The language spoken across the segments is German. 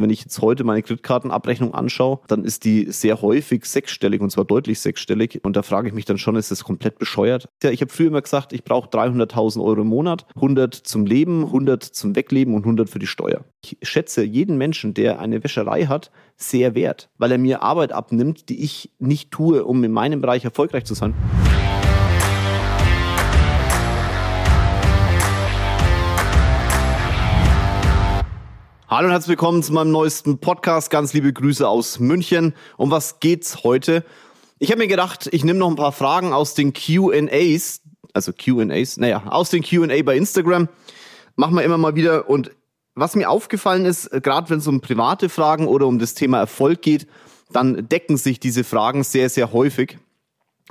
Wenn ich jetzt heute meine Kreditkartenabrechnung anschaue, dann ist die sehr häufig sechsstellig und zwar deutlich sechsstellig. Und da frage ich mich dann schon, ist das komplett bescheuert? Ja, ich habe früher immer gesagt, ich brauche 300.000 Euro im Monat, 100 zum Leben, 100 zum Wegleben und 100 für die Steuer. Ich schätze jeden Menschen, der eine Wäscherei hat, sehr wert, weil er mir Arbeit abnimmt, die ich nicht tue, um in meinem Bereich erfolgreich zu sein. Hallo und herzlich willkommen zu meinem neuesten Podcast. Ganz liebe Grüße aus München. Um was geht's heute? Ich habe mir gedacht, ich nehme noch ein paar Fragen aus den Q&As, also Q&As, naja, aus den Q&A bei Instagram. Machen wir immer mal wieder. Und was mir aufgefallen ist, gerade wenn es um private Fragen oder um das Thema Erfolg geht, dann decken sich diese Fragen sehr, sehr häufig.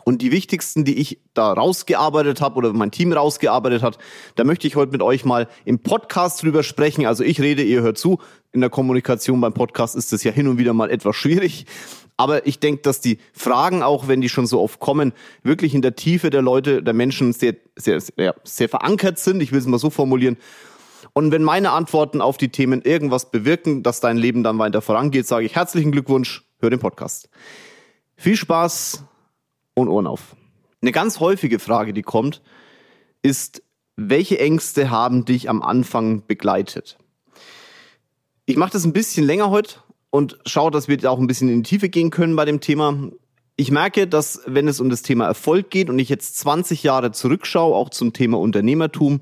Und die wichtigsten, die ich da rausgearbeitet habe oder mein Team rausgearbeitet hat, da möchte ich heute mit euch mal im Podcast drüber sprechen. Also ich rede, ihr hört zu. In der Kommunikation beim Podcast ist das ja hin und wieder mal etwas schwierig. Aber ich denke, dass die Fragen, auch wenn die schon so oft kommen, wirklich in der Tiefe der Leute, der Menschen sehr, sehr, sehr, sehr verankert sind. Ich will es mal so formulieren. Und wenn meine Antworten auf die Themen irgendwas bewirken, dass dein Leben dann weiter vorangeht, sage ich herzlichen Glückwunsch, hör den Podcast. Viel Spaß und Ohren auf. Eine ganz häufige Frage, die kommt, ist, welche Ängste haben dich am Anfang begleitet? Ich mache das ein bisschen länger heute und schaue, dass wir auch ein bisschen in die Tiefe gehen können bei dem Thema. Ich merke, dass wenn es um das Thema Erfolg geht und ich jetzt 20 Jahre zurückschaue, auch zum Thema Unternehmertum,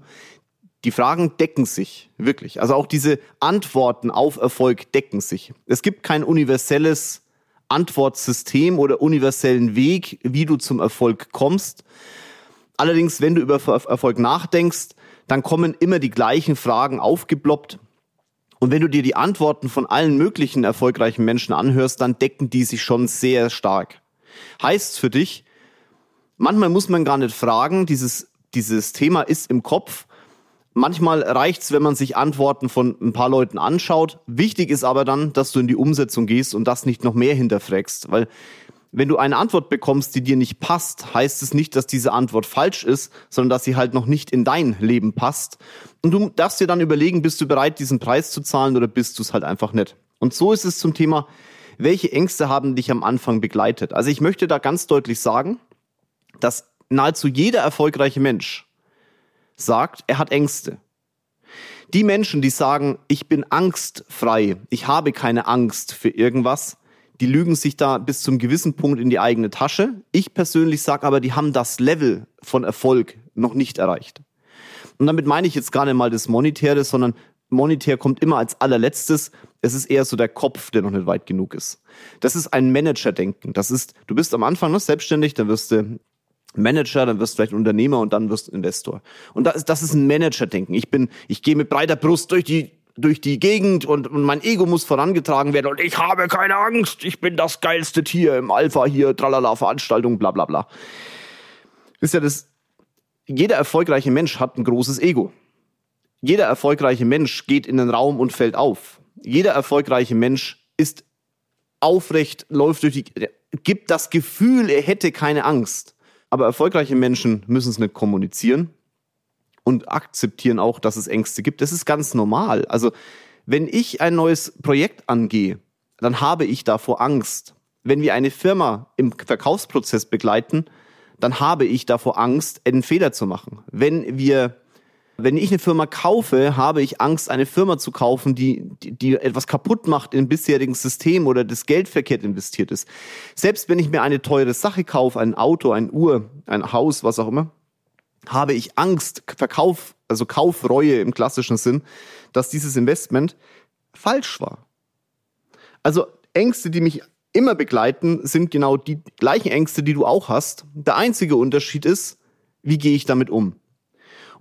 die Fragen decken sich wirklich. Also auch diese Antworten auf Erfolg decken sich. Es gibt kein universelles Antwortsystem oder universellen Weg, wie du zum Erfolg kommst. Allerdings, wenn du über Erfolg nachdenkst, dann kommen immer die gleichen Fragen aufgeploppt. Und wenn du dir die Antworten von allen möglichen erfolgreichen Menschen anhörst, dann decken die sich schon sehr stark. Heißt für dich, manchmal muss man gar nicht fragen, dieses, dieses Thema ist im Kopf Manchmal reicht's, wenn man sich Antworten von ein paar Leuten anschaut. Wichtig ist aber dann, dass du in die Umsetzung gehst und das nicht noch mehr hinterfragst, weil wenn du eine Antwort bekommst, die dir nicht passt, heißt es nicht, dass diese Antwort falsch ist, sondern dass sie halt noch nicht in dein Leben passt. Und du darfst dir dann überlegen, bist du bereit, diesen Preis zu zahlen oder bist du es halt einfach nicht. Und so ist es zum Thema, welche Ängste haben dich am Anfang begleitet? Also ich möchte da ganz deutlich sagen, dass nahezu jeder erfolgreiche Mensch sagt, er hat Ängste. Die Menschen, die sagen, ich bin angstfrei, ich habe keine Angst für irgendwas, die lügen sich da bis zum gewissen Punkt in die eigene Tasche. Ich persönlich sage aber, die haben das Level von Erfolg noch nicht erreicht. Und damit meine ich jetzt gar nicht mal das Monetäre, sondern monetär kommt immer als allerletztes. Es ist eher so der Kopf, der noch nicht weit genug ist. Das ist ein Managerdenken. Das ist, du bist am Anfang noch selbstständig, dann wirst du Manager, dann wirst du vielleicht Unternehmer und dann wirst du Investor. Und das, das ist ein Manager-Denken. Ich bin, ich gehe mit breiter Brust durch die durch die Gegend und, und mein Ego muss vorangetragen werden und ich habe keine Angst, ich bin das geilste Tier im Alpha hier, tralala, Veranstaltung, bla bla bla. Ist ja das, jeder erfolgreiche Mensch hat ein großes Ego. Jeder erfolgreiche Mensch geht in den Raum und fällt auf. Jeder erfolgreiche Mensch ist aufrecht, läuft durch die, gibt das Gefühl, er hätte keine Angst. Aber erfolgreiche Menschen müssen es nicht kommunizieren und akzeptieren auch, dass es Ängste gibt. Das ist ganz normal. Also wenn ich ein neues Projekt angehe, dann habe ich davor Angst. Wenn wir eine Firma im Verkaufsprozess begleiten, dann habe ich davor Angst, einen Fehler zu machen. Wenn wir wenn ich eine Firma kaufe, habe ich Angst, eine Firma zu kaufen, die, die, die etwas kaputt macht im bisherigen System oder das Geld verkehrt investiert ist. Selbst wenn ich mir eine teure Sache kaufe, ein Auto, ein Uhr, ein Haus, was auch immer, habe ich Angst, Verkauf, also Kaufreue im klassischen Sinn, dass dieses Investment falsch war. Also Ängste, die mich immer begleiten, sind genau die gleichen Ängste, die du auch hast. Der einzige Unterschied ist, wie gehe ich damit um?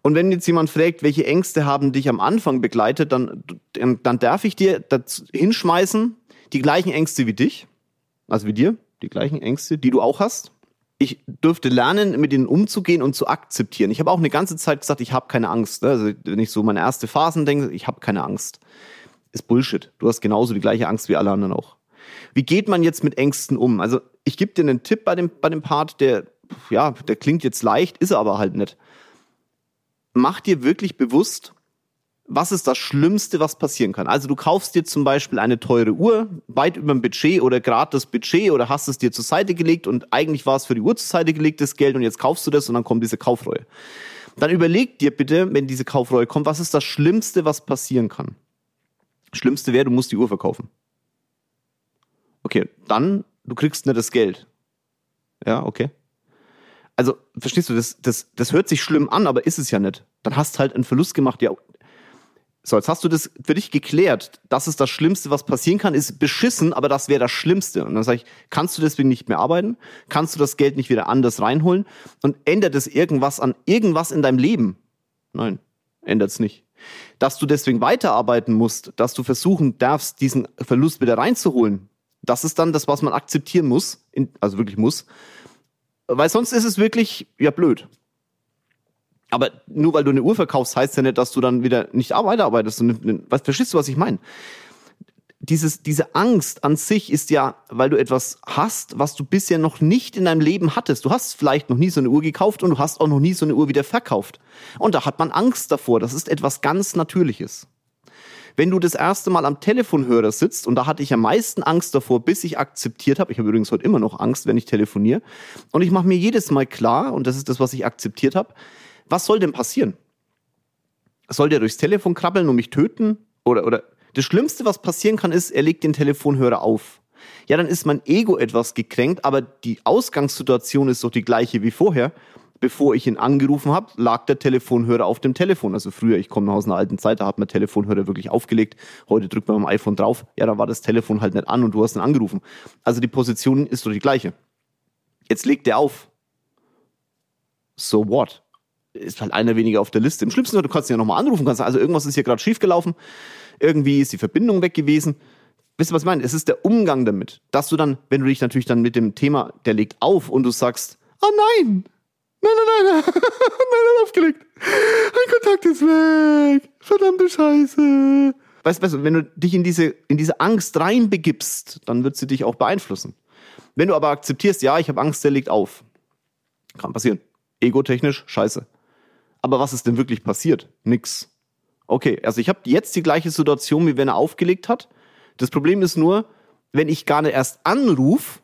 Und wenn jetzt jemand fragt, welche Ängste haben dich am Anfang begleitet, dann, dann darf ich dir das hinschmeißen, die gleichen Ängste wie dich, also wie dir, die gleichen Ängste, die du auch hast. Ich dürfte lernen, mit ihnen umzugehen und zu akzeptieren. Ich habe auch eine ganze Zeit gesagt, ich habe keine Angst. Ne? Also wenn ich so meine erste Phasen denke, ich habe keine Angst. Ist Bullshit. Du hast genauso die gleiche Angst wie alle anderen auch. Wie geht man jetzt mit Ängsten um? Also ich gebe dir einen Tipp bei dem, bei dem Part, der, ja, der klingt jetzt leicht, ist er aber halt nicht mach dir wirklich bewusst, was ist das Schlimmste, was passieren kann? Also du kaufst dir zum Beispiel eine teure Uhr, weit über dem Budget oder gerade das Budget oder hast es dir zur Seite gelegt und eigentlich war es für die Uhr zur Seite gelegtes Geld und jetzt kaufst du das und dann kommt diese Kaufreue. Dann überleg dir bitte, wenn diese Kaufreue kommt, was ist das Schlimmste, was passieren kann? Schlimmste wäre, du musst die Uhr verkaufen. Okay, dann, du kriegst nicht das Geld. Ja, okay. Also, verstehst du, das, das, das hört sich schlimm an, aber ist es ja nicht. Dann hast halt einen Verlust gemacht, ja, so, jetzt hast du das für dich geklärt. Das ist das Schlimmste, was passieren kann, ist beschissen, aber das wäre das Schlimmste. Und dann sage ich, kannst du deswegen nicht mehr arbeiten? Kannst du das Geld nicht wieder anders reinholen? Und ändert es irgendwas an irgendwas in deinem Leben? Nein, ändert es nicht. Dass du deswegen weiterarbeiten musst, dass du versuchen darfst, diesen Verlust wieder reinzuholen, das ist dann das, was man akzeptieren muss, also wirklich muss. Weil sonst ist es wirklich, ja, blöd. Aber nur weil du eine Uhr verkaufst, heißt ja nicht, dass du dann wieder nicht weiterarbeitest. Was, verstehst du, was ich meine? Dieses, diese Angst an sich ist ja, weil du etwas hast, was du bisher noch nicht in deinem Leben hattest. Du hast vielleicht noch nie so eine Uhr gekauft und du hast auch noch nie so eine Uhr wieder verkauft. Und da hat man Angst davor. Das ist etwas ganz Natürliches. Wenn du das erste Mal am Telefonhörer sitzt, und da hatte ich am meisten Angst davor, bis ich akzeptiert habe, ich habe übrigens heute immer noch Angst, wenn ich telefoniere, und ich mache mir jedes Mal klar, und das ist das, was ich akzeptiert habe, was soll denn passieren? Soll der durchs Telefon krabbeln und mich töten? Oder, oder das Schlimmste, was passieren kann, ist, er legt den Telefonhörer auf. Ja, dann ist mein Ego etwas gekränkt, aber die Ausgangssituation ist doch die gleiche wie vorher. Bevor ich ihn angerufen habe, lag der Telefonhörer auf dem Telefon. Also früher, ich komme aus einer alten Zeit, da hat man Telefonhörer wirklich aufgelegt. Heute drückt man beim iPhone drauf. Ja, da war das Telefon halt nicht an und du hast ihn angerufen. Also die Position ist doch die gleiche. Jetzt legt er auf. So what? ist halt einer weniger auf der Liste. Im schlimmsten Fall, du kannst ihn ja nochmal anrufen, kannst also irgendwas ist hier gerade schiefgelaufen, irgendwie ist die Verbindung weg gewesen. Wisst ihr, was ich meine? Es ist der Umgang damit, dass du dann, wenn du dich natürlich dann mit dem Thema, der legt auf und du sagst, oh nein, nein, nein, nein, nein, nein, aufgelegt, ein Kontakt ist weg, verdammte Scheiße. Weißt du, wenn du dich in diese, in diese Angst reinbegibst, dann wird sie dich auch beeinflussen. Wenn du aber akzeptierst, ja, ich habe Angst, der legt auf, kann passieren. Ego-technisch, scheiße. Aber was ist denn wirklich passiert? Nix. Okay, also ich habe jetzt die gleiche Situation, wie wenn er aufgelegt hat. Das Problem ist nur, wenn ich gar nicht erst anrufe,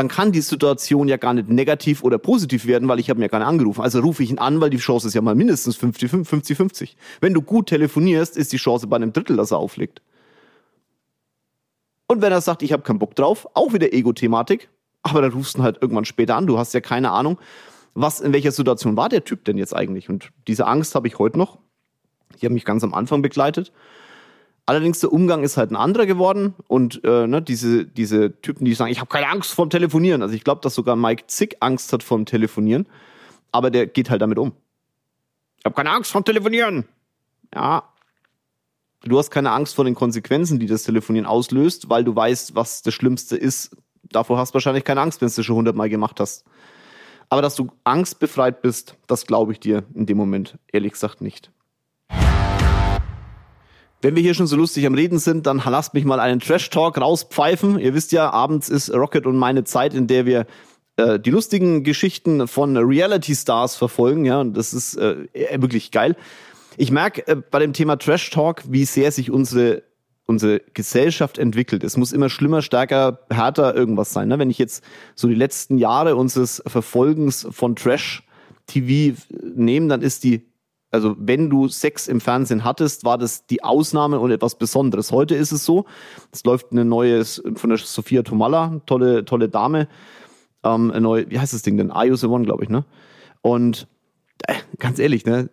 dann kann die Situation ja gar nicht negativ oder positiv werden, weil ich habe mir gar nicht angerufen. Also rufe ich ihn an, weil die Chance ist ja mal mindestens 50-50. Wenn du gut telefonierst, ist die Chance bei einem Drittel, dass er auflegt. Und wenn er sagt, ich habe keinen Bock drauf, auch wieder Ego-Thematik, aber dann rufst du ihn halt irgendwann später an, du hast ja keine Ahnung, was, in welcher Situation war der Typ denn jetzt eigentlich? Und diese Angst habe ich heute noch. Die hat mich ganz am Anfang begleitet. Allerdings der Umgang ist halt ein anderer geworden und äh, ne, diese, diese Typen, die sagen, ich habe keine Angst vorm Telefonieren. Also ich glaube, dass sogar Mike Zick Angst hat vorm Telefonieren, aber der geht halt damit um. Ich habe keine Angst vorm Telefonieren. Ja. Du hast keine Angst vor den Konsequenzen, die das Telefonieren auslöst, weil du weißt, was das Schlimmste ist. Davor hast du wahrscheinlich keine Angst, wenn du es schon hundertmal gemacht hast. Aber dass du angstbefreit bist, das glaube ich dir in dem Moment ehrlich gesagt nicht. Wenn wir hier schon so lustig am Reden sind, dann lasst mich mal einen Trash-Talk rauspfeifen. Ihr wisst ja, abends ist Rocket und meine Zeit, in der wir äh, die lustigen Geschichten von Reality-Stars verfolgen. Ja, und das ist äh, wirklich geil. Ich merke äh, bei dem Thema Trash-Talk, wie sehr sich unsere unsere Gesellschaft entwickelt. Es muss immer schlimmer, stärker, härter irgendwas sein. Ne? Wenn ich jetzt so die letzten Jahre unseres Verfolgens von Trash-TV nehme, dann ist die, also wenn du Sex im Fernsehen hattest, war das die Ausnahme und etwas Besonderes. Heute ist es so, es läuft eine neue von der Sophia Tomalla, tolle, tolle Dame, ähm, eine neue, wie heißt das Ding denn? I Use One, glaube ich, ne? Und äh, ganz ehrlich, ne?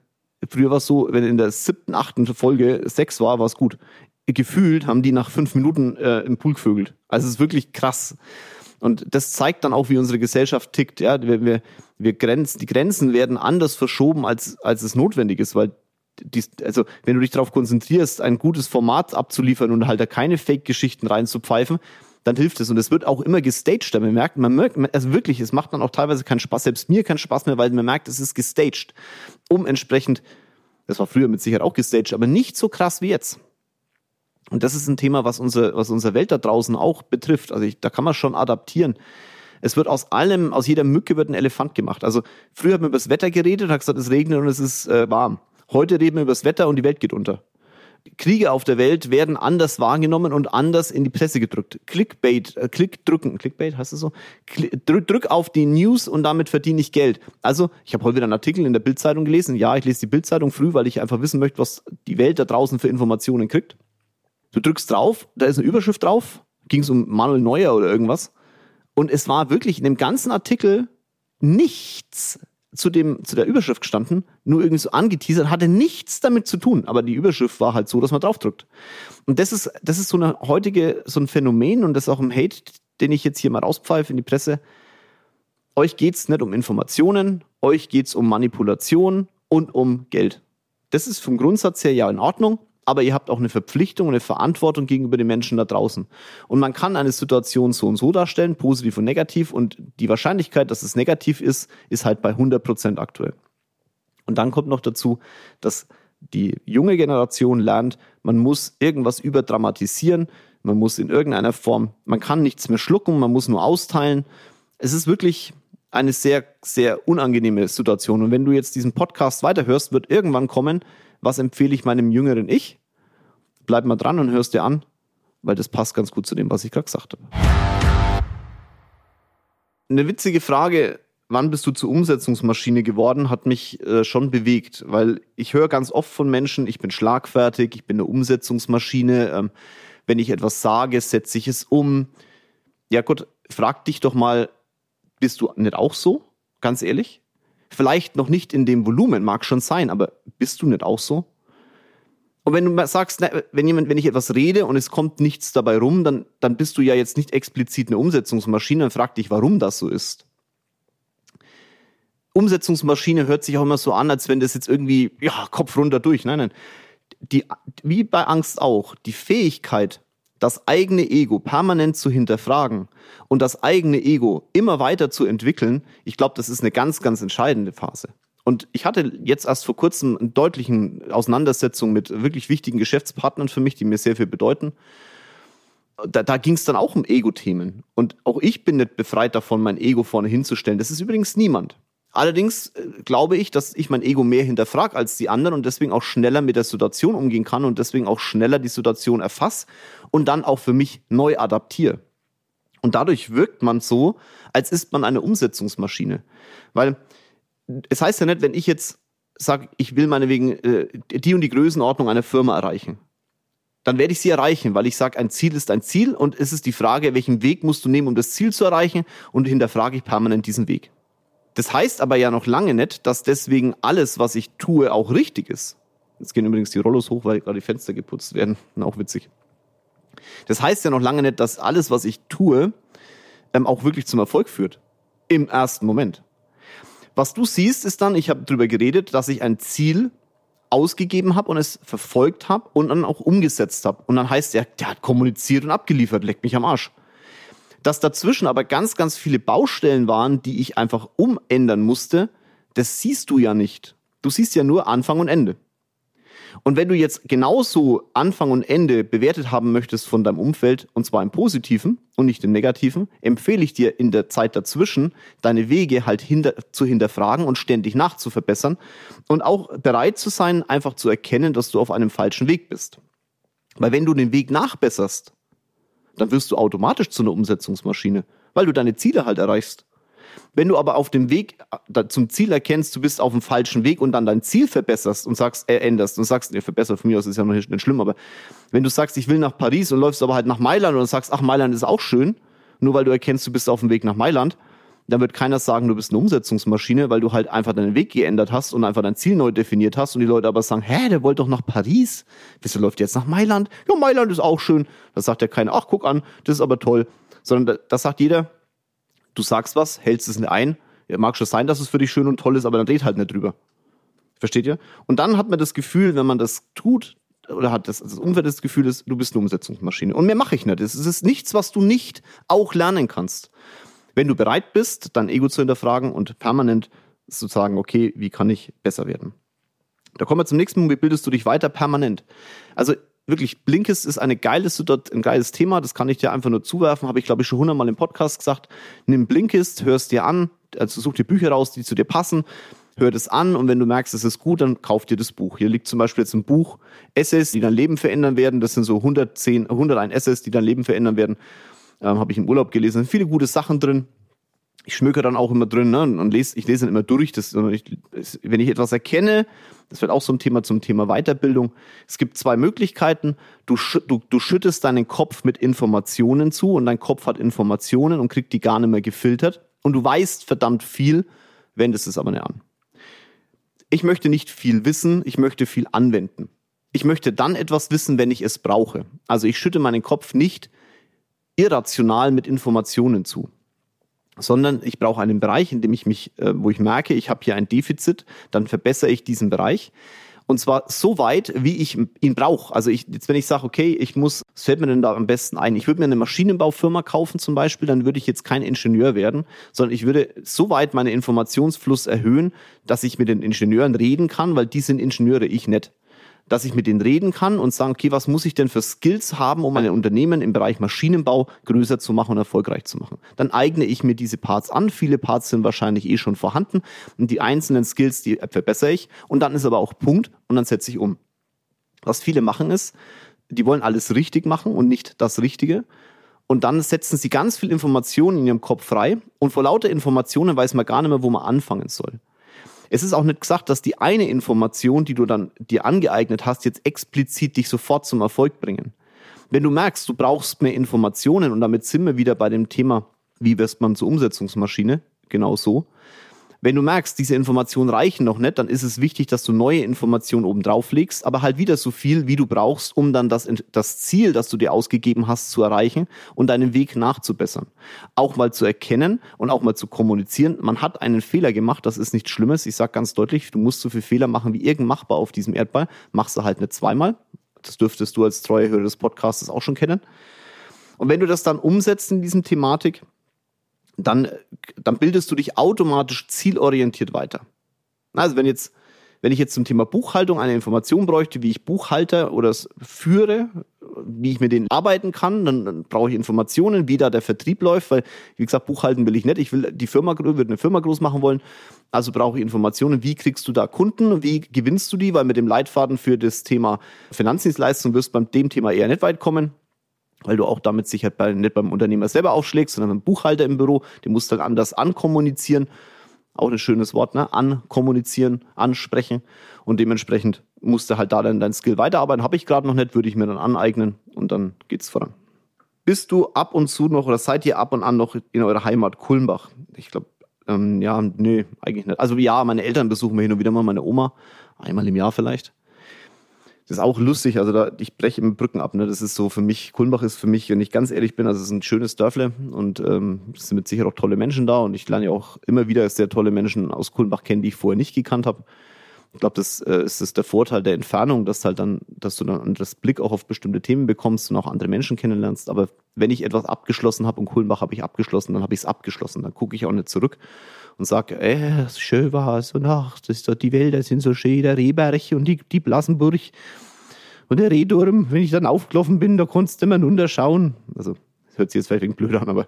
Früher war es so, wenn in der siebten, achten Folge Sex war, war es gut gefühlt haben die nach fünf Minuten äh, im Pool gevögelt. Also es ist wirklich krass. Und das zeigt dann auch, wie unsere Gesellschaft tickt. Ja, wir, wir, wir Grenzen, die Grenzen werden anders verschoben, als, als es notwendig ist, weil die, also wenn du dich darauf konzentrierst, ein gutes Format abzuliefern und halt da keine Fake-Geschichten reinzupfeifen, dann hilft es. Und es wird auch immer gestaged. Man merkt, man merkt, also wirklich, es macht dann auch teilweise keinen Spaß, selbst mir keinen Spaß mehr, weil man merkt, es ist gestaged. Um entsprechend, das war früher mit Sicherheit auch gestaged, aber nicht so krass wie jetzt. Und das ist ein Thema, was unsere, was unsere Welt da draußen auch betrifft. Also ich, da kann man schon adaptieren. Es wird aus allem, aus jeder Mücke wird ein Elefant gemacht. Also früher hat man über das Wetter geredet, hat gesagt, es regnet und es ist äh, warm. Heute reden wir über das Wetter und die Welt geht unter. Kriege auf der Welt werden anders wahrgenommen und anders in die Presse gedrückt. Clickbait, äh, Klick drücken, Clickbait heißt es so? Klick, drück, auf die News und damit verdiene ich Geld. Also, ich habe heute wieder einen Artikel in der Bildzeitung gelesen. Ja, ich lese die Bildzeitung früh, weil ich einfach wissen möchte, was die Welt da draußen für Informationen kriegt. Du drückst drauf, da ist eine Überschrift drauf, ging es um Manuel Neuer oder irgendwas. Und es war wirklich in dem ganzen Artikel nichts zu dem, zu der Überschrift gestanden, nur irgendwie so angeteasert, hatte nichts damit zu tun. Aber die Überschrift war halt so, dass man draufdrückt. Und das ist, das ist so eine heutige, so ein Phänomen und das ist auch im Hate, den ich jetzt hier mal rauspfeife in die Presse. Euch geht's nicht um Informationen, euch geht's um Manipulation und um Geld. Das ist vom Grundsatz her ja in Ordnung aber ihr habt auch eine Verpflichtung, eine Verantwortung gegenüber den Menschen da draußen. Und man kann eine Situation so und so darstellen, positiv und negativ, und die Wahrscheinlichkeit, dass es negativ ist, ist halt bei 100 Prozent aktuell. Und dann kommt noch dazu, dass die junge Generation lernt, man muss irgendwas überdramatisieren, man muss in irgendeiner Form, man kann nichts mehr schlucken, man muss nur austeilen. Es ist wirklich eine sehr, sehr unangenehme Situation. Und wenn du jetzt diesen Podcast weiterhörst, wird irgendwann kommen, was empfehle ich meinem jüngeren Ich? Bleib mal dran und hörst dir an, weil das passt ganz gut zu dem, was ich gerade gesagt habe. Eine witzige Frage, wann bist du zur Umsetzungsmaschine geworden, hat mich äh, schon bewegt, weil ich höre ganz oft von Menschen, ich bin schlagfertig, ich bin eine Umsetzungsmaschine, ähm, wenn ich etwas sage, setze ich es um. Ja gut, frag dich doch mal, bist du nicht auch so? Ganz ehrlich? Vielleicht noch nicht in dem Volumen, mag schon sein, aber bist du nicht auch so? Und wenn du sagst, wenn jemand, wenn ich etwas rede und es kommt nichts dabei rum, dann, dann bist du ja jetzt nicht explizit eine Umsetzungsmaschine und frag dich, warum das so ist. Umsetzungsmaschine hört sich auch immer so an, als wenn das jetzt irgendwie, ja, Kopf runter durch. Nein, nein. Die, wie bei Angst auch, die Fähigkeit, das eigene Ego permanent zu hinterfragen und das eigene Ego immer weiter zu entwickeln, ich glaube, das ist eine ganz, ganz entscheidende Phase. Und ich hatte jetzt erst vor kurzem eine deutliche Auseinandersetzung mit wirklich wichtigen Geschäftspartnern für mich, die mir sehr viel bedeuten. Da, da ging es dann auch um Ego-Themen. Und auch ich bin nicht befreit davon, mein Ego vorne hinzustellen. Das ist übrigens niemand. Allerdings äh, glaube ich, dass ich mein Ego mehr hinterfrage als die anderen und deswegen auch schneller mit der Situation umgehen kann und deswegen auch schneller die Situation erfasse und dann auch für mich neu adaptiere. Und dadurch wirkt man so, als ist man eine Umsetzungsmaschine. Weil es heißt ja nicht, wenn ich jetzt sage, ich will meinetwegen äh, die und die Größenordnung einer Firma erreichen, dann werde ich sie erreichen, weil ich sage, ein Ziel ist ein Ziel und es ist die Frage, welchen Weg musst du nehmen, um das Ziel zu erreichen und hinterfrage ich permanent diesen Weg. Das heißt aber ja noch lange nicht, dass deswegen alles, was ich tue, auch richtig ist. Jetzt gehen übrigens die Rollos hoch, weil gerade die Fenster geputzt werden. Auch witzig. Das heißt ja noch lange nicht, dass alles, was ich tue, ähm, auch wirklich zum Erfolg führt. Im ersten Moment. Was du siehst, ist dann, ich habe darüber geredet, dass ich ein Ziel ausgegeben habe und es verfolgt habe und dann auch umgesetzt habe. Und dann heißt er, der hat kommuniziert und abgeliefert, leckt mich am Arsch. Dass dazwischen aber ganz, ganz viele Baustellen waren, die ich einfach umändern musste, das siehst du ja nicht. Du siehst ja nur Anfang und Ende. Und wenn du jetzt genauso Anfang und Ende bewertet haben möchtest von deinem Umfeld, und zwar im Positiven und nicht im Negativen, empfehle ich dir in der Zeit dazwischen, deine Wege halt hinter, zu hinterfragen und ständig nachzuverbessern und auch bereit zu sein, einfach zu erkennen, dass du auf einem falschen Weg bist. Weil wenn du den Weg nachbesserst, dann wirst du automatisch zu einer Umsetzungsmaschine, weil du deine Ziele halt erreichst. Wenn du aber auf dem Weg äh, zum Ziel erkennst, du bist auf dem falschen Weg und dann dein Ziel verbesserst und sagst, äh, änderst und sagst, ihr verbessert von mir aus ist ja noch nicht schlimm, aber wenn du sagst, ich will nach Paris und läufst aber halt nach Mailand und sagst, ach, Mailand ist auch schön, nur weil du erkennst, du bist auf dem Weg nach Mailand, dann wird keiner sagen, du bist eine Umsetzungsmaschine, weil du halt einfach deinen Weg geändert hast und einfach dein Ziel neu definiert hast und die Leute aber sagen, hä, der wollte doch nach Paris. Wieso läuft jetzt nach Mailand? Ja, Mailand ist auch schön. Da sagt ja keiner, ach, guck an, das ist aber toll. Sondern das sagt jeder, du sagst was, hältst es nicht ein. Ja, mag schon sein, dass es für dich schön und toll ist, aber dann redet halt nicht drüber. Versteht ihr? Und dann hat man das Gefühl, wenn man das tut, oder hat das, das Umfeld das Gefühl ist, du bist eine Umsetzungsmaschine. Und mehr mache ich nicht. Es ist nichts, was du nicht auch lernen kannst. Wenn du bereit bist, dein Ego zu hinterfragen und permanent zu sagen, okay, wie kann ich besser werden? Da kommen wir zum nächsten Punkt, wie bildest du dich weiter permanent? Also wirklich, Blinkist ist eine geiles, ein geiles Thema, das kann ich dir einfach nur zuwerfen, habe ich glaube ich schon hundertmal im Podcast gesagt. Nimm Blinkist, hörst dir an, also such dir Bücher raus, die zu dir passen, hör das an und wenn du merkst, es ist gut, dann kauf dir das Buch. Hier liegt zum Beispiel jetzt ein Buch, Essays, die dein Leben verändern werden. Das sind so 110, 101 Essays, die dein Leben verändern werden. Ähm, Habe ich im Urlaub gelesen. Sind viele gute Sachen drin ich schmöke dann auch immer drin ne, und lese, ich lese dann immer durch. Das, ich, wenn ich etwas erkenne, das wird auch so ein Thema zum Thema Weiterbildung. Es gibt zwei Möglichkeiten. Du, du, du schüttest deinen Kopf mit Informationen zu und dein Kopf hat Informationen und kriegt die gar nicht mehr gefiltert. Und du weißt verdammt viel, wendest es aber nicht an. Ich möchte nicht viel wissen, ich möchte viel anwenden. Ich möchte dann etwas wissen, wenn ich es brauche. Also ich schütte meinen Kopf nicht irrational mit Informationen zu sondern ich brauche einen Bereich, in dem ich mich, äh, wo ich merke, ich habe hier ein Defizit, dann verbessere ich diesen Bereich. Und zwar so weit, wie ich ihn brauche. Also ich, jetzt wenn ich sage, okay, ich muss, was fällt mir denn da am besten ein? Ich würde mir eine Maschinenbaufirma kaufen zum Beispiel, dann würde ich jetzt kein Ingenieur werden, sondern ich würde so weit meinen Informationsfluss erhöhen, dass ich mit den Ingenieuren reden kann, weil die sind Ingenieure, ich nicht dass ich mit denen reden kann und sagen, okay, was muss ich denn für Skills haben, um ein Unternehmen im Bereich Maschinenbau größer zu machen und erfolgreich zu machen. Dann eigne ich mir diese Parts an. Viele Parts sind wahrscheinlich eh schon vorhanden und die einzelnen Skills, die verbessere ich und dann ist aber auch Punkt und dann setze ich um. Was viele machen ist, die wollen alles richtig machen und nicht das Richtige. Und dann setzen sie ganz viel Informationen in ihrem Kopf frei und vor lauter Informationen weiß man gar nicht mehr, wo man anfangen soll. Es ist auch nicht gesagt, dass die eine Information, die du dann dir angeeignet hast, jetzt explizit dich sofort zum Erfolg bringen. Wenn du merkst, du brauchst mehr Informationen und damit sind wir wieder bei dem Thema, wie wirst man zur Umsetzungsmaschine, genau so, wenn du merkst, diese Informationen reichen noch nicht, dann ist es wichtig, dass du neue Informationen oben drauf legst, aber halt wieder so viel, wie du brauchst, um dann das, das Ziel, das du dir ausgegeben hast, zu erreichen und deinen Weg nachzubessern. Auch mal zu erkennen und auch mal zu kommunizieren. Man hat einen Fehler gemacht, das ist nichts Schlimmes. Ich sage ganz deutlich, du musst so viel Fehler machen wie irgend machbar auf diesem Erdball. Machst du halt nicht zweimal. Das dürftest du als treue Hörer des Podcasts auch schon kennen. Und wenn du das dann umsetzt in diesem Thematik, dann, dann bildest du dich automatisch zielorientiert weiter. Also wenn jetzt, wenn ich jetzt zum Thema Buchhaltung eine Information bräuchte, wie ich Buchhalter oder es führe, wie ich mit denen arbeiten kann, dann, dann brauche ich Informationen, wie da der Vertrieb läuft, weil, wie gesagt, Buchhalten will ich nicht. Ich will die Firma, würde eine Firma groß machen wollen. Also brauche ich Informationen, wie kriegst du da Kunden, wie gewinnst du die, weil mit dem Leitfaden für das Thema Finanzdienstleistung wirst du beim dem Thema eher nicht weit kommen weil du auch damit sicher bei, nicht beim Unternehmer selber aufschlägst, sondern beim Buchhalter im Büro, den musst du dann anders ankommunizieren. Auch ein schönes Wort, ne? Ankommunizieren, ansprechen. Und dementsprechend musst du halt da dann dein Skill weiterarbeiten. Habe ich gerade noch nicht, würde ich mir dann aneignen und dann geht's voran. Bist du ab und zu noch oder seid ihr ab und an noch in eurer Heimat Kulmbach? Ich glaube, ähm, ja, nee, eigentlich nicht. Also ja, meine Eltern besuchen mir hin und wieder mal, meine Oma, einmal im Jahr vielleicht. Das ist auch lustig, also da, ich breche im Brücken ab. Ne? Das ist so für mich, Kulmbach ist für mich, wenn ich ganz ehrlich bin, also es ist ein schönes Dörfle und ähm, es sind mit Sicherheit auch tolle Menschen da und ich lerne ja auch immer wieder sehr tolle Menschen aus Kulmbach kennen, die ich vorher nicht gekannt habe. Ich glaube, das äh, ist das der Vorteil der Entfernung, dass halt dann, dass du dann einen Blick auch auf bestimmte Themen bekommst und auch andere Menschen kennenlernst. Aber wenn ich etwas abgeschlossen habe und Kulmbach habe ich abgeschlossen, dann habe ich es abgeschlossen. Dann gucke ich auch nicht zurück und sage, äh, schön war es und ach, das ist doch die Wälder sind so schön, der Rehberg und die, die Blassenburg und der Rehturm, wenn ich dann aufgelaufen bin, da konntest du immer runterschauen. Also, das hört sich jetzt vielleicht ein blöd an, aber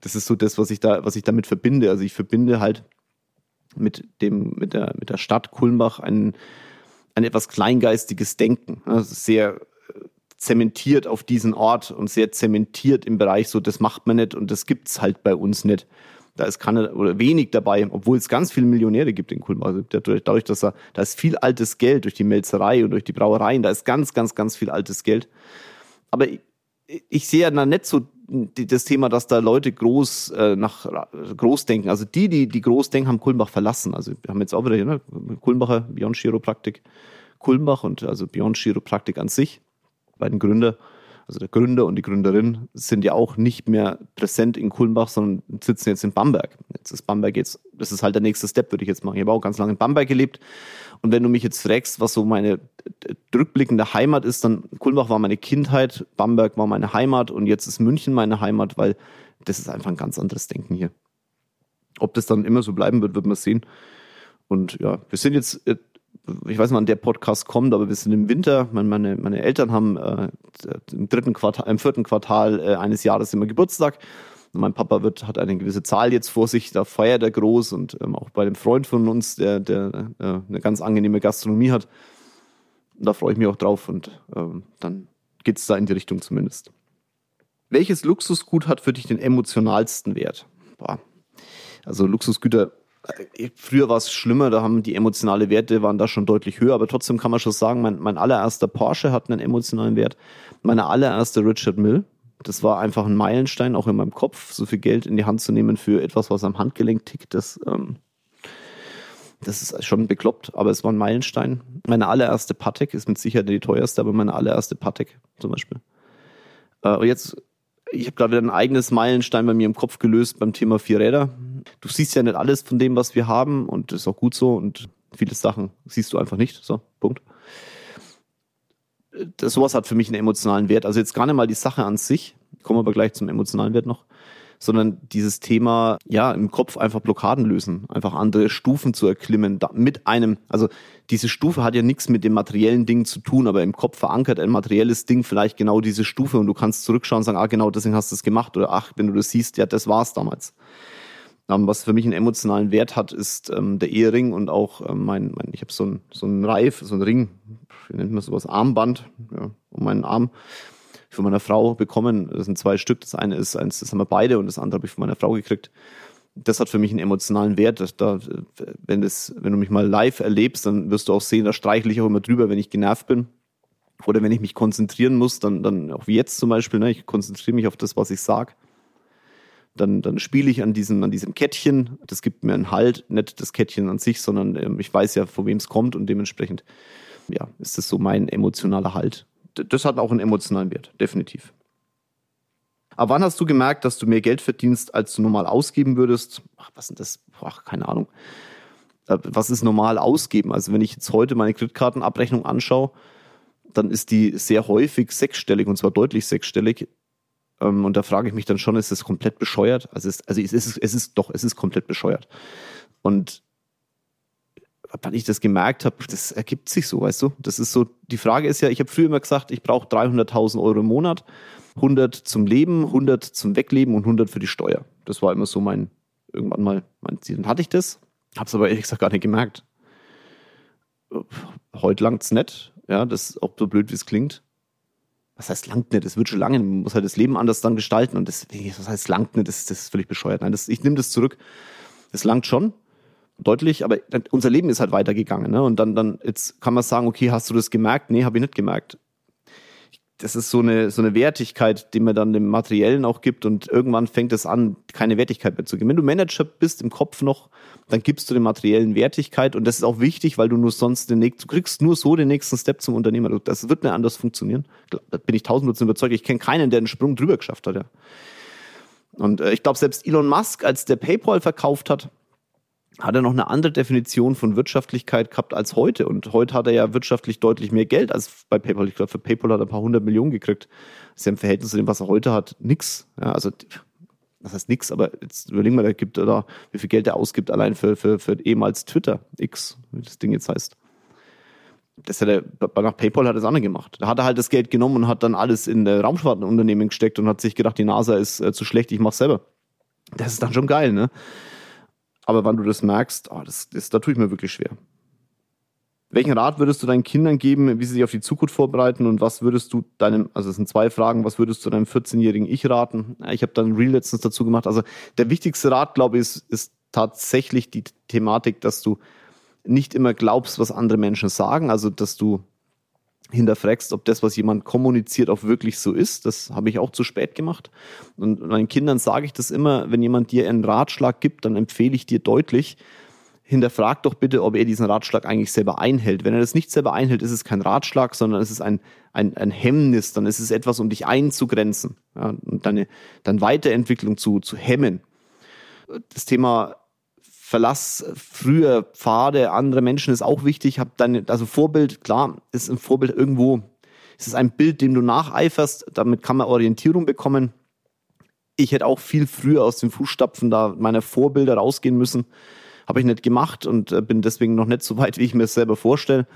das ist so das, was ich da, was ich damit verbinde. Also ich verbinde halt mit dem, mit der, mit der Stadt Kulmbach ein, ein etwas kleingeistiges Denken. Also sehr äh, zementiert auf diesen Ort und sehr zementiert im Bereich so, das macht man nicht und das gibt's halt bei uns nicht. Da ist keine oder wenig dabei, obwohl es ganz viele Millionäre gibt in Kulmbach. Also dadurch, dass er, da ist viel altes Geld durch die Melzerei und durch die Brauereien, da ist ganz, ganz, ganz viel altes Geld. Aber ich, sehe ja da nicht so das Thema, dass da Leute groß äh, nach groß denken. Also die, die, die groß denken, haben Kulmbach verlassen. Also wir haben jetzt auch wieder ne, Kulmbacher Beyond Chiropraktik, Kulmbach und also Beyond Chiropraktik an sich, beiden Gründer also der Gründer und die Gründerin, sind ja auch nicht mehr präsent in Kulmbach, sondern sitzen jetzt in Bamberg. Jetzt ist Bamberg jetzt, das ist halt der nächste Step, würde ich jetzt machen. Ich habe auch ganz lange in Bamberg gelebt. Und wenn du mich jetzt fragst, was so meine rückblickende Heimat ist, dann Kulmbach war meine Kindheit, Bamberg war meine Heimat und jetzt ist München meine Heimat, weil das ist einfach ein ganz anderes Denken hier. Ob das dann immer so bleiben wird, wird man sehen. Und ja, wir sind jetzt äh, ich weiß nicht, wann der Podcast kommt, aber wir sind im Winter. Meine, meine Eltern haben äh, im dritten Quartal, im vierten Quartal äh, eines Jahres immer Geburtstag. Mein Papa wird, hat eine gewisse Zahl jetzt vor sich, da feiert er groß und ähm, auch bei dem Freund von uns, der, der äh, eine ganz angenehme Gastronomie hat. Da freue ich mich auch drauf und ähm, dann geht es da in die Richtung zumindest. Welches Luxusgut hat für dich den emotionalsten Wert? Boah. Also Luxusgüter, früher war es schlimmer, da haben die emotionale Werte waren da schon deutlich höher, aber trotzdem kann man schon sagen, mein, mein allererster Porsche hat einen emotionalen Wert. Meine allererste Richard Mill, das war einfach ein Meilenstein, auch in meinem Kopf, so viel Geld in die Hand zu nehmen für etwas, was am Handgelenk tickt, das, ähm, das ist schon bekloppt, aber es war ein Meilenstein. Meine allererste Patek ist mit Sicherheit die teuerste, aber meine allererste Patek zum Beispiel. Äh, und jetzt ich habe gerade ein eigenes Meilenstein bei mir im Kopf gelöst beim Thema Vierräder. Du siehst ja nicht alles von dem, was wir haben und das ist auch gut so und viele Sachen siehst du einfach nicht. So, Punkt. Das, sowas hat für mich einen emotionalen Wert. Also jetzt gar nicht mal die Sache an sich, kommen wir aber gleich zum emotionalen Wert noch, sondern dieses Thema, ja, im Kopf einfach Blockaden lösen, einfach andere Stufen zu erklimmen, mit einem, also diese Stufe hat ja nichts mit dem materiellen Ding zu tun, aber im Kopf verankert ein materielles Ding vielleicht genau diese Stufe und du kannst zurückschauen und sagen, ah, genau, deswegen hast du es gemacht oder ach, wenn du das siehst, ja, das war's damals. Ähm, was für mich einen emotionalen Wert hat, ist ähm, der Ehering und auch ähm, mein, mein ich habe so ein so ein Reif, so ein Ring, wie nennt man sowas, Armband, ja, um meinen Arm von meiner Frau bekommen. Das sind zwei Stück. Das eine ist eins, das haben wir beide und das andere habe ich von meiner Frau gekriegt. Das hat für mich einen emotionalen Wert. Da, wenn, das, wenn du mich mal live erlebst, dann wirst du auch sehen, da streichle ich auch immer drüber, wenn ich genervt bin. Oder wenn ich mich konzentrieren muss, dann, dann auch wie jetzt zum Beispiel, ne, ich konzentriere mich auf das, was ich sage. Dann, dann spiele ich an diesem, an diesem Kettchen. Das gibt mir einen Halt, nicht das Kettchen an sich, sondern ähm, ich weiß ja, von wem es kommt und dementsprechend ja, ist das so mein emotionaler Halt das hat auch einen emotionalen Wert, definitiv. Aber wann hast du gemerkt, dass du mehr Geld verdienst, als du normal ausgeben würdest? Ach, was ist das? Ach, keine Ahnung. Äh, was ist normal ausgeben? Also wenn ich jetzt heute meine Kreditkartenabrechnung anschaue, dann ist die sehr häufig sechsstellig und zwar deutlich sechsstellig. Ähm, und da frage ich mich dann schon, ist das komplett bescheuert? Also, es, also es, ist, es ist doch, es ist komplett bescheuert. Und wann ich das gemerkt habe, das ergibt sich so, weißt du? Das ist so, die Frage ist ja, ich habe früher immer gesagt, ich brauche 300.000 Euro im Monat, 100 zum Leben, 100 zum Wegleben und 100 für die Steuer. Das war immer so mein, irgendwann mal mein Ziel. Dann hatte ich das, habe es aber ehrlich gesagt gar nicht gemerkt. Heute langt es nicht, ja, das auch so blöd, wie es klingt. Was heißt langt nicht? Es wird schon lange, man muss halt das Leben anders dann gestalten und das, was heißt langt nicht? Das, das ist völlig bescheuert. Nein, das, ich nehme das zurück. Es langt schon, deutlich, aber unser Leben ist halt weitergegangen. Ne? Und dann, dann jetzt kann man sagen, okay, hast du das gemerkt? Nee, habe ich nicht gemerkt. Das ist so eine, so eine Wertigkeit, die man dann dem Materiellen auch gibt und irgendwann fängt es an, keine Wertigkeit mehr zu geben. Wenn du Manager bist im Kopf noch, dann gibst du dem Materiellen Wertigkeit und das ist auch wichtig, weil du nur sonst den nächsten, du kriegst nur so den nächsten Step zum Unternehmer. Das wird nicht anders funktionieren. Da bin ich tausendprozentig überzeugt. Ich kenne keinen, der einen Sprung drüber geschafft hat. Ja. Und äh, ich glaube, selbst Elon Musk, als der PayPal verkauft hat, hat er noch eine andere Definition von Wirtschaftlichkeit gehabt als heute. Und heute hat er ja wirtschaftlich deutlich mehr Geld als bei PayPal. Ich glaube, für PayPal hat er ein paar hundert Millionen gekriegt. Das ist ja im Verhältnis zu dem, was er heute hat, nix. Ja, also, das heißt nix, aber jetzt überlegen wir, der gibt da, wie viel Geld er ausgibt allein für, für, für ehemals Twitter, X, wie das Ding jetzt heißt. Das hat er, nach PayPal hat er das andere gemacht. Da hat er halt das Geld genommen und hat dann alles in der Raumfahrtunternehmen gesteckt und hat sich gedacht, die NASA ist äh, zu schlecht, ich mach's selber. Das ist dann schon geil, ne? Aber wann du das merkst, oh, das, das, da tue ich mir wirklich schwer. Welchen Rat würdest du deinen Kindern geben, wie sie sich auf die Zukunft vorbereiten und was würdest du deinem, also es sind zwei Fragen, was würdest du deinem 14-jährigen Ich raten? Ich habe dann Reel letztens dazu gemacht. Also der wichtigste Rat, glaube ich, ist, ist tatsächlich die Thematik, dass du nicht immer glaubst, was andere Menschen sagen, also dass du hinterfragst, ob das, was jemand kommuniziert, auch wirklich so ist. Das habe ich auch zu spät gemacht. Und meinen Kindern sage ich das immer, wenn jemand dir einen Ratschlag gibt, dann empfehle ich dir deutlich, hinterfrag doch bitte, ob er diesen Ratschlag eigentlich selber einhält. Wenn er das nicht selber einhält, ist es kein Ratschlag, sondern es ist ein, ein, ein Hemmnis, dann ist es etwas, um dich einzugrenzen ja, und deine, deine Weiterentwicklung zu, zu hemmen. Das Thema verlass früher Pfade anderer Menschen ist auch wichtig. Hab deine, also Vorbild, klar, ist ein Vorbild irgendwo, ist es ein Bild, dem du nacheiferst. Damit kann man Orientierung bekommen. Ich hätte auch viel früher aus den Fußstapfen da meiner Vorbilder rausgehen müssen. Habe ich nicht gemacht und äh, bin deswegen noch nicht so weit, wie ich mir es selber vorstelle.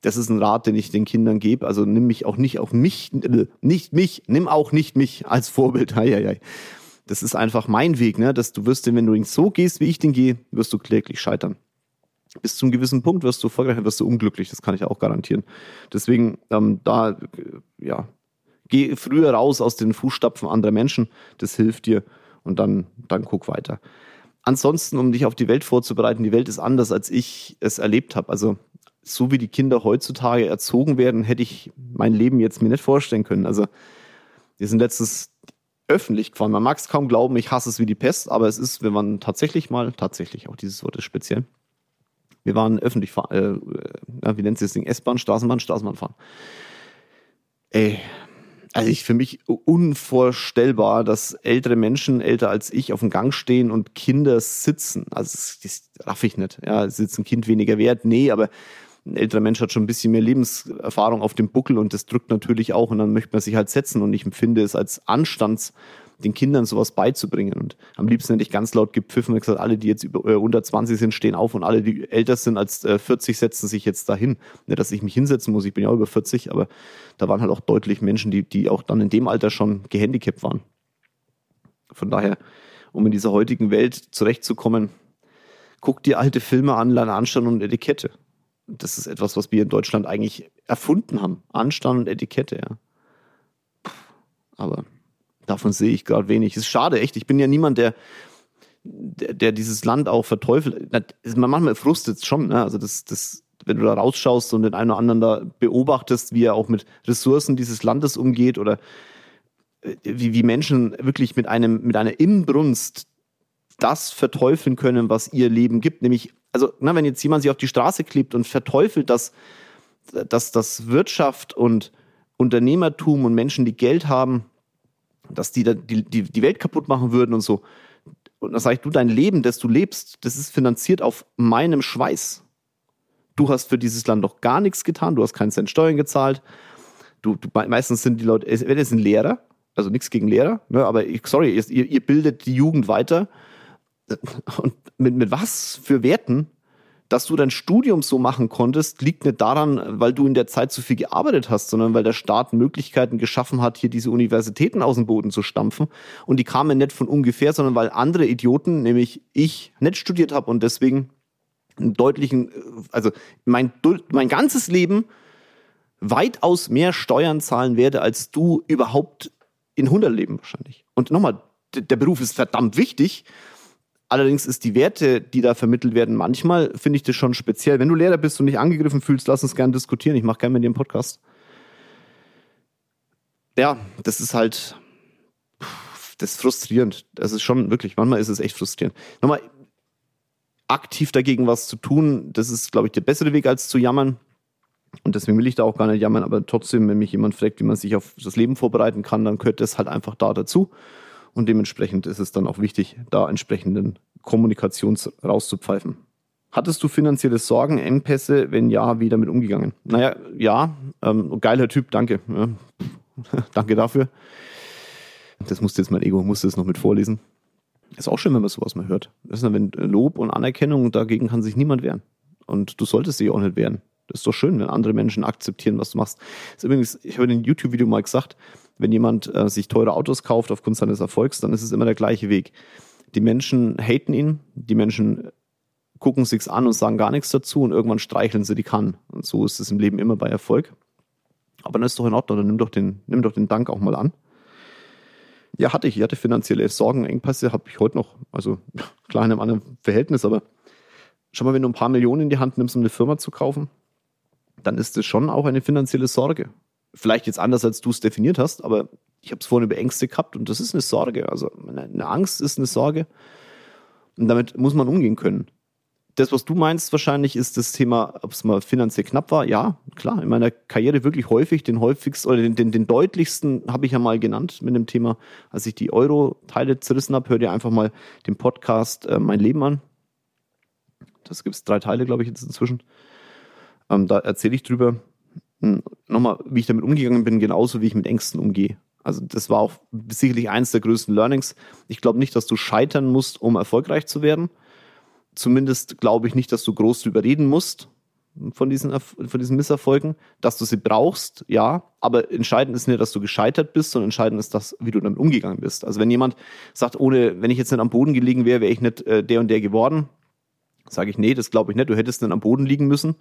Das ist ein Rat, den ich den Kindern gebe. Also nimm mich auch nicht auf mich, äh, nicht mich, nimm auch nicht mich als Vorbild. Hei, hei, hei. Das ist einfach mein Weg, ne? Dass du wirst, wenn du so gehst, wie ich den gehe, wirst du kläglich scheitern. Bis zu einem gewissen Punkt wirst du erfolgreich, wirst du unglücklich, das kann ich auch garantieren. Deswegen, ähm, da, äh, ja, geh früher raus aus den Fußstapfen anderer Menschen, das hilft dir und dann, dann guck weiter. Ansonsten, um dich auf die Welt vorzubereiten, die Welt ist anders, als ich es erlebt habe. Also so wie die Kinder heutzutage erzogen werden, hätte ich mein Leben jetzt mir nicht vorstellen können. Also wir sind letztes öffentlich gefahren. Man mag es kaum glauben, ich hasse es wie die Pest, aber es ist, wenn man tatsächlich mal, tatsächlich, auch dieses Wort ist speziell, wir waren öffentlich fahren, äh, wie nennt sich das Ding, S-Bahn, Straßenbahn, Straßenbahn fahren. Ey, also ich für mich unvorstellbar, dass ältere Menschen, älter als ich, auf dem Gang stehen und Kinder sitzen. Also das, das raff ich nicht. Ja, sitzt ein Kind weniger wert? Nee, aber ein älterer Mensch hat schon ein bisschen mehr Lebenserfahrung auf dem Buckel und das drückt natürlich auch und dann möchte man sich halt setzen und ich empfinde es als Anstands den Kindern sowas beizubringen. Und am liebsten hätte ich ganz laut gepfiffen und gesagt, alle, die jetzt über, äh, unter 20 sind, stehen auf und alle, die älter sind als äh, 40, setzen sich jetzt dahin. Nicht, dass ich mich hinsetzen muss, ich bin ja über 40, aber da waren halt auch deutlich Menschen, die, die auch dann in dem Alter schon gehandicapt waren. Von daher, um in dieser heutigen Welt zurechtzukommen, guck dir alte Filme an, lerne Anstand und Etikette. Das ist etwas, was wir in Deutschland eigentlich erfunden haben. Anstand und Etikette, ja. Aber davon sehe ich gerade wenig. Ist schade, echt. Ich bin ja niemand, der, der, der dieses Land auch verteufelt. Man manchmal frustet es schon, ne? Also das, das, wenn du da rausschaust und den einen oder anderen da beobachtest, wie er auch mit Ressourcen dieses Landes umgeht oder äh, wie, wie Menschen wirklich mit einem, mit einer Inbrunst das verteufeln können, was ihr Leben gibt. Nämlich, also, na, wenn jetzt jemand sich auf die Straße klebt und verteufelt, dass, dass, dass Wirtschaft und Unternehmertum und Menschen, die Geld haben, dass die, die, die, die Welt kaputt machen würden und so. Und dann sage ich, du, dein Leben, das du lebst, das ist finanziert auf meinem Schweiß. Du hast für dieses Land noch gar nichts getan, du hast keinen Cent Steuern gezahlt. Du, du meistens sind die Leute, wenn es ein Lehrer, also nichts gegen Lehrer, ne, aber ich, sorry, ihr, ihr bildet die Jugend weiter. Und mit, mit was für Werten dass du dein Studium so machen konntest, liegt nicht daran, weil du in der Zeit zu viel gearbeitet hast, sondern weil der Staat Möglichkeiten geschaffen hat, hier diese Universitäten aus dem Boden zu stampfen. Und die kamen nicht von ungefähr, sondern weil andere Idioten, nämlich ich, nicht studiert habe und deswegen einen deutlichen, also mein, mein ganzes Leben weitaus mehr Steuern zahlen werde, als du überhaupt in 100 Leben wahrscheinlich. Und nochmal, der Beruf ist verdammt wichtig, Allerdings ist die Werte, die da vermittelt werden, manchmal finde ich das schon speziell. Wenn du Lehrer bist und dich angegriffen fühlst, lass uns gerne diskutieren. Ich mache gerne mit dir einen Podcast. Ja, das ist halt, das ist frustrierend. Das ist schon wirklich, manchmal ist es echt frustrierend. Nochmal, aktiv dagegen was zu tun, das ist, glaube ich, der bessere Weg als zu jammern. Und deswegen will ich da auch gar nicht jammern, aber trotzdem, wenn mich jemand fragt, wie man sich auf das Leben vorbereiten kann, dann gehört das halt einfach da dazu. Und dementsprechend ist es dann auch wichtig, da entsprechenden Kommunikations rauszupfeifen. Hattest du finanzielle Sorgen, Engpässe? Wenn ja, wie damit umgegangen? Naja, ja, ähm, geiler Typ, danke. Ja. danke dafür. Das musste jetzt mein Ego, musste es noch mit vorlesen. Ist auch schön, wenn man sowas mal hört. Das ist, wenn Lob und Anerkennung, dagegen kann sich niemand wehren. Und du solltest dich auch nicht wehren. Das ist doch schön, wenn andere Menschen akzeptieren, was du machst. Das ist übrigens, ich habe in einem YouTube-Video mal gesagt, wenn jemand äh, sich teure Autos kauft aufgrund seines Erfolgs, dann ist es immer der gleiche Weg. Die Menschen haten ihn, die Menschen gucken sich's an und sagen gar nichts dazu und irgendwann streicheln sie die kann. Und so ist es im Leben immer bei Erfolg. Aber dann ist doch in Ordnung, dann nimm doch den, nimm doch den Dank auch mal an. Ja, hatte ich. Ich hatte finanzielle Sorgen, Engpässe habe ich heute noch. Also klar in einem anderen Verhältnis, aber schau mal, wenn du ein paar Millionen in die Hand nimmst, um eine Firma zu kaufen, dann ist das schon auch eine finanzielle Sorge. Vielleicht jetzt anders, als du es definiert hast, aber ich habe es vorhin über Ängste gehabt und das ist eine Sorge. Also eine Angst ist eine Sorge und damit muss man umgehen können. Das, was du meinst, wahrscheinlich ist das Thema, ob es mal finanziell knapp war. Ja, klar, in meiner Karriere wirklich häufig, den häufigsten oder den, den, den deutlichsten habe ich ja mal genannt mit dem Thema, als ich die Euro-Teile zerrissen habe. Hör dir einfach mal den Podcast äh, Mein Leben an. Das gibt es drei Teile, glaube ich, jetzt inzwischen. Ähm, da erzähle ich drüber. Hm, nochmal, wie ich damit umgegangen bin, genauso wie ich mit Ängsten umgehe. Also das war auch sicherlich eines der größten Learnings. Ich glaube nicht, dass du scheitern musst, um erfolgreich zu werden. Zumindest glaube ich nicht, dass du groß drüber reden musst. von diesen, von diesen Misserfolgen, dass du sie brauchst, ja, aber entscheidend ist nicht, dass du gescheitert bist, sondern entscheidend ist das, wie du damit umgegangen bist. Also wenn jemand sagt, ohne, wenn ich jetzt nicht am Boden gelegen wäre, wäre ich nicht äh, der und der geworden, sage ich, nee, das glaube ich nicht, du hättest nicht am Boden liegen müssen.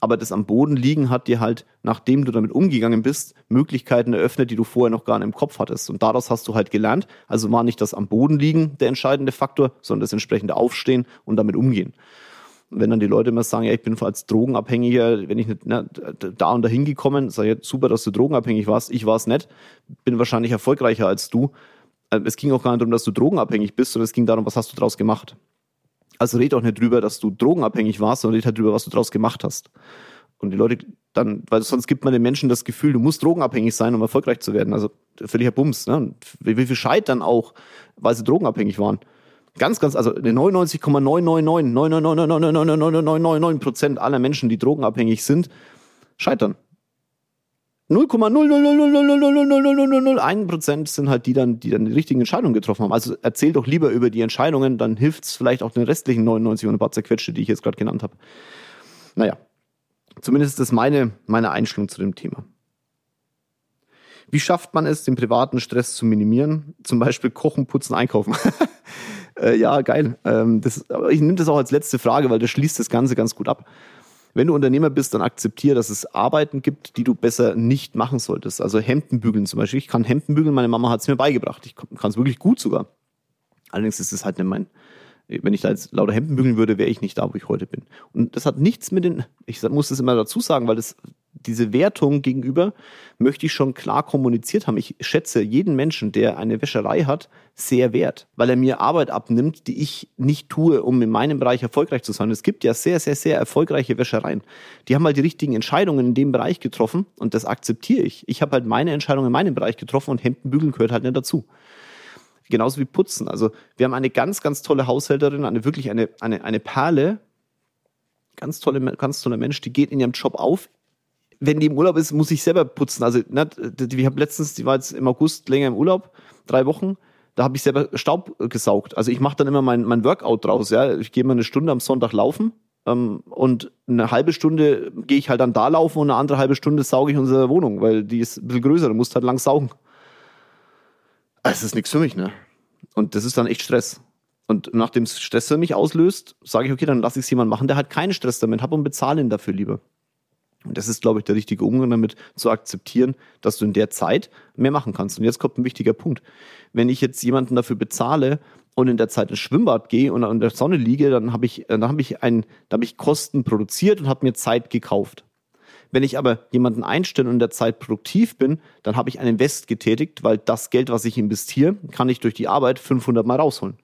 Aber das am Boden liegen hat dir halt, nachdem du damit umgegangen bist, Möglichkeiten eröffnet, die du vorher noch gar nicht im Kopf hattest. Und daraus hast du halt gelernt. Also war nicht das am Boden liegen der entscheidende Faktor, sondern das entsprechende Aufstehen und damit umgehen wenn dann die Leute immer sagen, ja, ich bin als Drogenabhängiger, wenn ich nicht na, da und dahin gekommen, sage ich, super, dass du drogenabhängig warst, ich war es nicht, bin wahrscheinlich erfolgreicher als du. Äh, es ging auch gar nicht darum, dass du drogenabhängig bist, sondern es ging darum, was hast du daraus gemacht. Also red auch nicht drüber, dass du drogenabhängig warst, sondern red halt drüber, was du daraus gemacht hast. Und die Leute dann, weil sonst gibt man den Menschen das Gefühl, du musst drogenabhängig sein, um erfolgreich zu werden. Also völliger Bums. Ne? Wie, wie viel scheitern auch, weil sie drogenabhängig waren. Ganz, ganz, also 99,999, Prozent aller Menschen, die drogenabhängig sind, scheitern. 0,0000001 Prozent sind halt die dann, die dann die richtigen Entscheidungen getroffen haben. Also erzähl doch lieber über die Entscheidungen, dann hilft es vielleicht auch den restlichen 99 und ein paar zerquetschte, die ich jetzt gerade genannt habe. Naja, zumindest ist das meine, meine Einstellung zu dem Thema. Wie schafft man es, den privaten Stress zu minimieren? Zum Beispiel kochen, putzen, einkaufen. Äh, ja, geil. Ähm, das, aber ich nehme das auch als letzte Frage, weil das schließt das Ganze ganz gut ab. Wenn du Unternehmer bist, dann akzeptiere, dass es Arbeiten gibt, die du besser nicht machen solltest. Also Hemden bügeln zum Beispiel. Ich kann Hemden bügeln, meine Mama hat es mir beigebracht. Ich kann es wirklich gut sogar. Allerdings ist es halt nicht mein, wenn ich da jetzt lauter Hemden bügeln würde, wäre ich nicht da, wo ich heute bin. Und das hat nichts mit den, ich muss das immer dazu sagen, weil das diese Wertung gegenüber möchte ich schon klar kommuniziert haben. Ich schätze jeden Menschen, der eine Wäscherei hat, sehr wert, weil er mir Arbeit abnimmt, die ich nicht tue, um in meinem Bereich erfolgreich zu sein. Es gibt ja sehr, sehr, sehr erfolgreiche Wäschereien. Die haben halt die richtigen Entscheidungen in dem Bereich getroffen und das akzeptiere ich. Ich habe halt meine Entscheidung in meinem Bereich getroffen und Hemdenbügeln gehört halt nicht dazu. Genauso wie Putzen. Also wir haben eine ganz, ganz tolle Haushälterin, eine wirklich eine, eine, eine Perle, ganz tolle, ganz toller Mensch, die geht in ihrem Job auf, wenn die im Urlaub ist, muss ich selber putzen. Also, ne, ich habe letztens, die war jetzt im August länger im Urlaub, drei Wochen, da habe ich selber Staub gesaugt. Also ich mache dann immer mein, mein Workout draus. Ja, ich gehe mal eine Stunde am Sonntag laufen ähm, und eine halbe Stunde gehe ich halt dann da laufen und eine andere halbe Stunde sauge ich unsere Wohnung, weil die ist ein bisschen größer. Du musst halt lang saugen. Es ist nichts für mich, ne? Und das ist dann echt Stress. Und nachdem es Stress für mich auslöst, sage ich, okay, dann lasse ich es jemand machen, der halt keinen Stress damit hat und bezahle ihn dafür lieber. Und das ist, glaube ich, der richtige Umgang damit, zu akzeptieren, dass du in der Zeit mehr machen kannst. Und jetzt kommt ein wichtiger Punkt. Wenn ich jetzt jemanden dafür bezahle und in der Zeit ins Schwimmbad gehe und in der Sonne liege, dann habe ich, dann habe ich ein, dann habe ich Kosten produziert und habe mir Zeit gekauft. Wenn ich aber jemanden einstelle und in der Zeit produktiv bin, dann habe ich einen Invest getätigt, weil das Geld, was ich investiere, kann ich durch die Arbeit 500 Mal rausholen.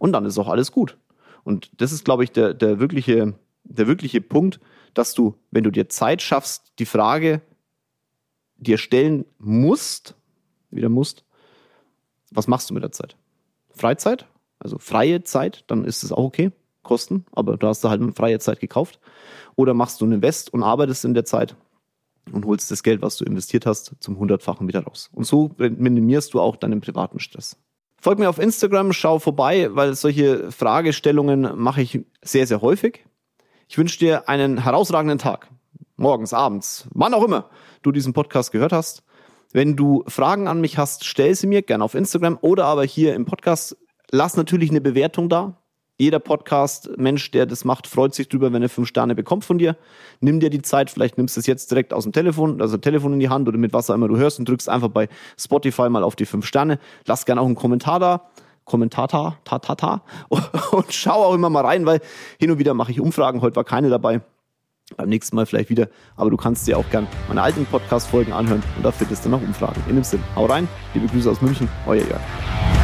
Und dann ist auch alles gut. Und das ist, glaube ich, der, der wirkliche, der wirkliche Punkt, dass du, wenn du dir Zeit schaffst, die Frage dir stellen musst, wieder musst, was machst du mit der Zeit? Freizeit, also freie Zeit, dann ist es auch okay, Kosten, aber du hast da halt freie Zeit gekauft. Oder machst du einen Invest und arbeitest in der Zeit und holst das Geld, was du investiert hast, zum hundertfachen wieder raus. Und so minimierst du auch deinen privaten Stress. Folg mir auf Instagram, schau vorbei, weil solche Fragestellungen mache ich sehr, sehr häufig. Ich wünsche dir einen herausragenden Tag. Morgens, abends, wann auch immer du diesen Podcast gehört hast. Wenn du Fragen an mich hast, stell sie mir gerne auf Instagram oder aber hier im Podcast. Lass natürlich eine Bewertung da. Jeder Podcast-Mensch, der das macht, freut sich drüber, wenn er fünf Sterne bekommt von dir. Nimm dir die Zeit, vielleicht nimmst du es jetzt direkt aus dem Telefon, also Telefon in die Hand oder mit was auch immer du hörst und drückst einfach bei Spotify mal auf die fünf Sterne. Lass gerne auch einen Kommentar da. Kommentator, ta, ta, ta, und schau auch immer mal rein, weil hin und wieder mache ich Umfragen. Heute war keine dabei. Beim nächsten Mal vielleicht wieder. Aber du kannst dir auch gern meine alten Podcast-Folgen anhören und da findest du noch Umfragen. In dem Sinn, hau rein. Liebe Grüße aus München. Euer Jörg.